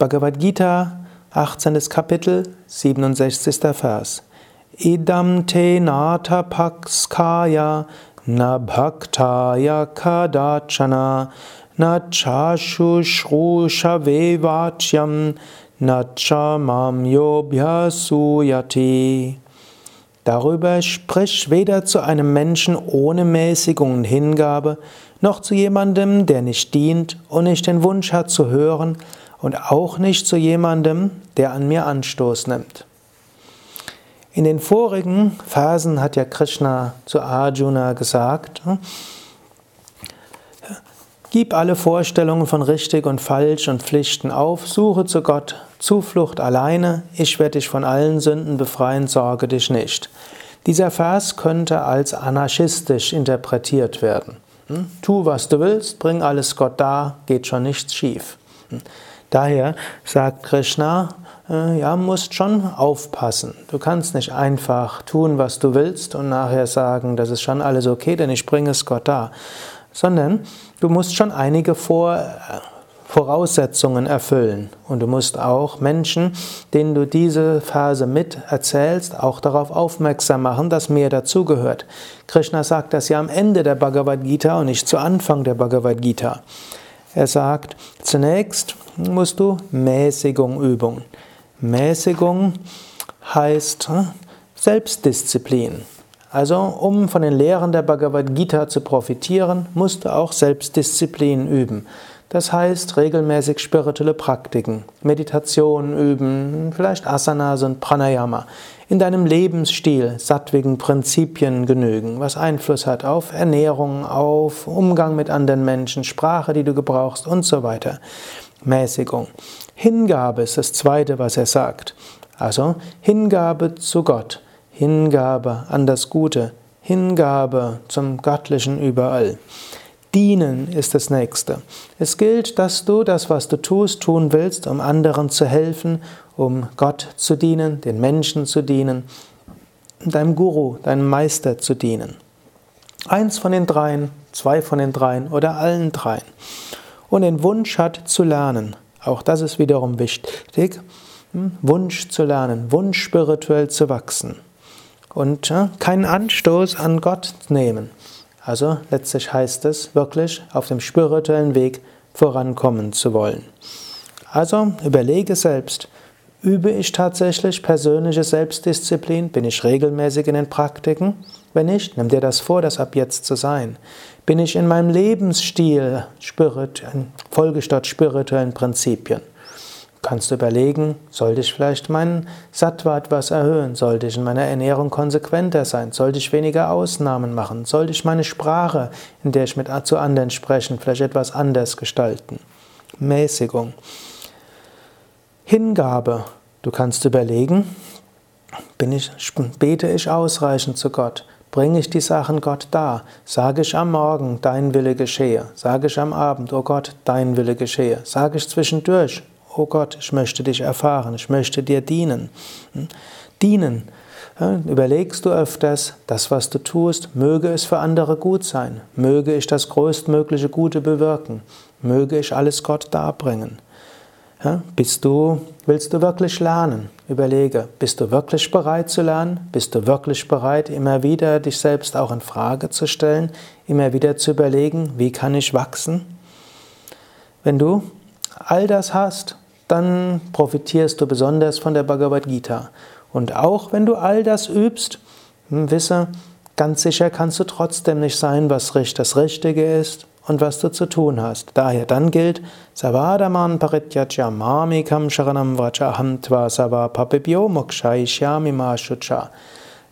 Bhagavad Gita, 18. Kapitel, 67. Vers. Idam te nata pakskaya na bhaktaya kadachana na chashushrusha vevachyam na chamam yobhyasuyati. Darüber sprich weder zu einem Menschen ohne Mäßigung und Hingabe, noch zu jemandem, der nicht dient und nicht den Wunsch hat zu hören, und auch nicht zu jemandem, der an mir Anstoß nimmt. In den vorigen Phasen hat ja Krishna zu Arjuna gesagt, Gib alle Vorstellungen von richtig und falsch und Pflichten auf, suche zu Gott Zuflucht alleine, ich werde dich von allen Sünden befreien, sorge dich nicht. Dieser Vers könnte als anarchistisch interpretiert werden. Hm? Tu, was du willst, bring alles Gott dar, geht schon nichts schief. Daher sagt Krishna, äh, ja, musst schon aufpassen. Du kannst nicht einfach tun, was du willst und nachher sagen, das ist schon alles okay, denn ich bringe es Gott dar. Sondern du musst schon einige Vor äh, Voraussetzungen erfüllen. Und du musst auch Menschen, denen du diese Phase mit erzählst, auch darauf aufmerksam machen, dass mehr dazugehört. Krishna sagt das ja am Ende der Bhagavad Gita und nicht zu Anfang der Bhagavad Gita. Er sagt, zunächst musst du Mäßigung üben. Mäßigung heißt hm, Selbstdisziplin. Also, um von den Lehren der Bhagavad Gita zu profitieren, musst du auch Selbstdisziplin üben. Das heißt, regelmäßig spirituelle Praktiken, Meditation üben, vielleicht Asanas und Pranayama. In deinem Lebensstil sattwigen Prinzipien genügen, was Einfluss hat auf Ernährung, auf Umgang mit anderen Menschen, Sprache, die du gebrauchst und so weiter. Mäßigung. Hingabe ist das zweite, was er sagt. Also Hingabe zu Gott, Hingabe an das Gute, Hingabe zum Göttlichen überall. Dienen ist das nächste. Es gilt, dass du das, was du tust, tun willst, um anderen zu helfen, um Gott zu dienen, den Menschen zu dienen, deinem Guru, deinem Meister zu dienen. Eins von den dreien, zwei von den dreien oder allen dreien. Und den Wunsch hat zu lernen. Auch das ist wiederum wichtig. Hm? Wunsch zu lernen, Wunsch spirituell zu wachsen. Und keinen Anstoß an Gott nehmen. Also letztlich heißt es wirklich, auf dem spirituellen Weg vorankommen zu wollen. Also überlege selbst, übe ich tatsächlich persönliche Selbstdisziplin? Bin ich regelmäßig in den Praktiken? Wenn nicht, nimm dir das vor, das ab jetzt zu sein. Bin ich in meinem Lebensstil spirit, folge dort spirituellen Prinzipien? Kannst du überlegen, sollte ich vielleicht meinen Sattva etwas erhöhen? Sollte ich in meiner Ernährung konsequenter sein? Sollte ich weniger Ausnahmen machen? Sollte ich meine Sprache, in der ich mit zu anderen spreche, vielleicht etwas anders gestalten? Mäßigung. Hingabe. Du kannst überlegen, bin ich, bete ich ausreichend zu Gott? Bringe ich die Sachen Gott dar? Sage ich am Morgen, dein Wille geschehe? Sage ich am Abend, oh Gott, dein Wille geschehe? Sage ich zwischendurch, oh Gott, ich möchte dich erfahren, ich möchte dir dienen. Hm? Dienen. Überlegst du öfters, das, was du tust, möge es für andere gut sein, möge ich das größtmögliche Gute bewirken, möge ich alles Gott darbringen. Ja, bist du, willst du wirklich lernen? Überlege, bist du wirklich bereit zu lernen? Bist du wirklich bereit, immer wieder dich selbst auch in Frage zu stellen, immer wieder zu überlegen, wie kann ich wachsen? Wenn du all das hast, dann profitierst du besonders von der Bhagavad Gita. Und auch wenn du all das übst, hm, wisse, ganz sicher kannst du trotzdem nicht sein, was das Richtige ist und was du zu tun hast. Daher dann gilt, Savadaman Parityajya Mamikam Sharanam Vrachaham Tva Sava Papibhyo Mokshaishyami Mashucha.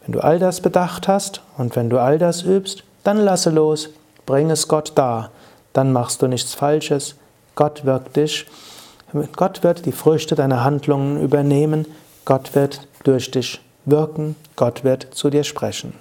Wenn du all das bedacht hast und wenn du all das übst, dann lasse los, bring es Gott dar. Dann machst du nichts Falsches. Gott wirkt dich Gott wird die Früchte deiner Handlungen übernehmen, Gott wird durch dich wirken, Gott wird zu dir sprechen.